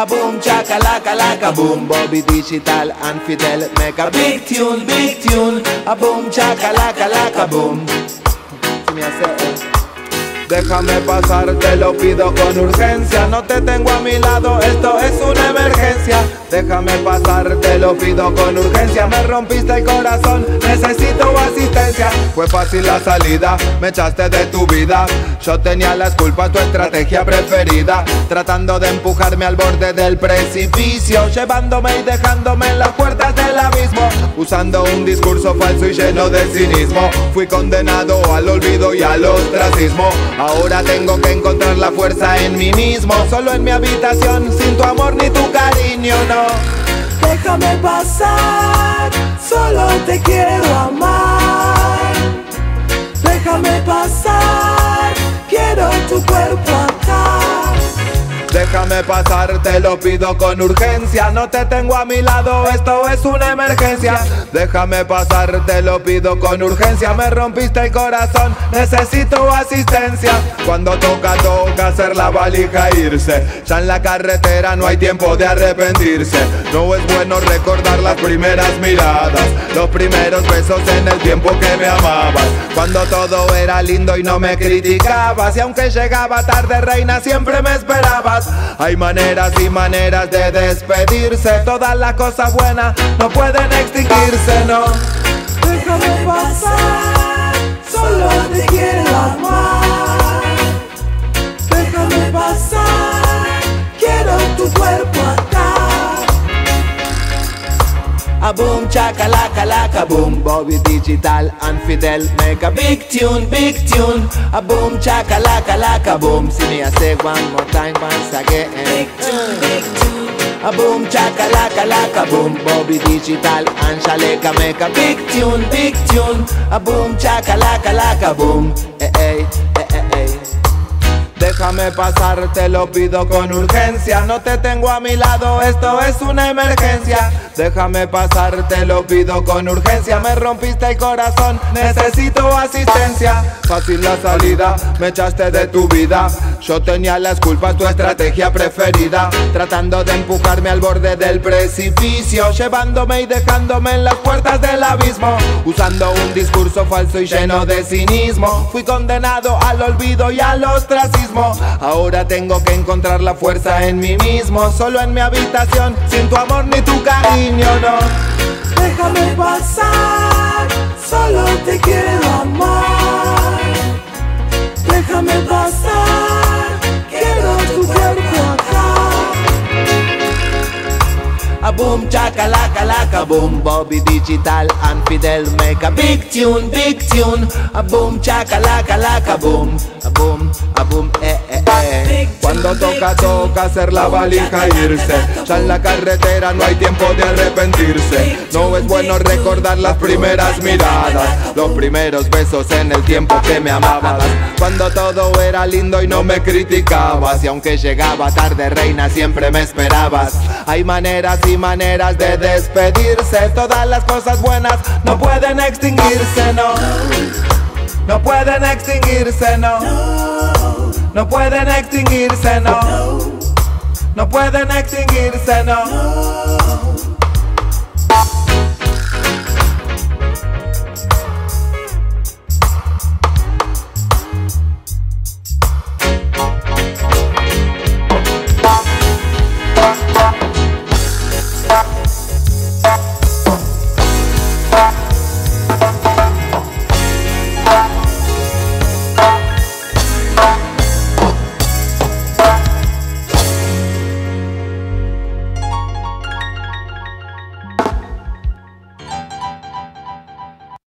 A boom chakalaka laka boom Bobby Digital and Fidel make a big tune, big tune. A boom chakalaka laka boom. Déjame pasar, te lo pido con urgencia. No te tengo a mi lado, esto es una emergencia. Déjame pasar, te lo pido con urgencia. Me rompiste el corazón, necesito Fue fácil la salida, me echaste de tu vida. Yo tenía las culpas, tu estrategia preferida. Tratando de empujarme al borde del precipicio. Llevándome y dejándome en las puertas del abismo. Usando un discurso falso y lleno de cinismo. Fui condenado al olvido y al ostracismo. Ahora tengo que encontrar la fuerza en mí mismo. Solo en mi habitación, sin tu amor ni tu cariño, no. Déjame pasar, solo te quiero amar. Déjame pasar, quiero tu cuerpo. Déjame pasar, te lo pido con urgencia. No te tengo a mi lado, esto es una emergencia. Déjame pasar, te lo pido con urgencia. Me rompiste el corazón, necesito asistencia. Cuando toca, toca hacer la valija e irse. Ya en la carretera no hay tiempo de arrepentirse. No es bueno recordar las primeras miradas, los primeros besos en el tiempo que me amabas. Cuando todo era lindo y no me criticabas. Y aunque llegaba tarde, reina, siempre me esperabas. Hay maneras y maneras de despedirse. Todas las cosas buenas no pueden extinguirse, no. Déjame pasar, solo boom chakalaka laka boom. Bobby Digital and Fidel make a big tune, big tune. A boom chakalaka laka boom. See me I say one more time once again. Big tune, big tune. A boom chakalaka laka boom. Bobby Digital and Shaleka make a big tune, big tune. A boom chakalaka laka boom. Eh eh eh eh eh. Déjame pasar, te lo pido con urgencia. No te tengo a mi lado, esto es una emergencia. Déjame pasar, te lo pido con urgencia. Me rompiste el corazón, necesito asistencia. Fácil la salida, me echaste de tu vida. Yo tenía las culpas, tu estrategia preferida. Tratando de empujarme al borde del precipicio. Llevándome y dejándome en las puertas del abismo. Usando un discurso falso y lleno de cinismo. Fui condenado al olvido y al ostracismo. Ahora tengo que encontrar la fuerza en mí mismo. Solo en mi habitación, sin tu amor ni tu cariño, no. Déjame pasar, boom chakalaka laka boom. Bobby Digital and Fidel make a big tune, big tune. A boom chakalaka laka boom. A boom, a boom, eh Cuando toca toca hacer la valija e irse. Ya en la carretera no hay tiempo de arrepentirse. No es bueno recordar las primeras miradas Los primeros besos en el tiempo que me amabas. Cuando todo era lindo y no me criticabas Y aunque llegaba tarde reina siempre me esperabas. Hay maneras y maneras de despedirse Todas las cosas buenas no pueden extinguirse, no. No pueden extinguirse, no No pueden extinguirse, no. No pueden extinguirse, no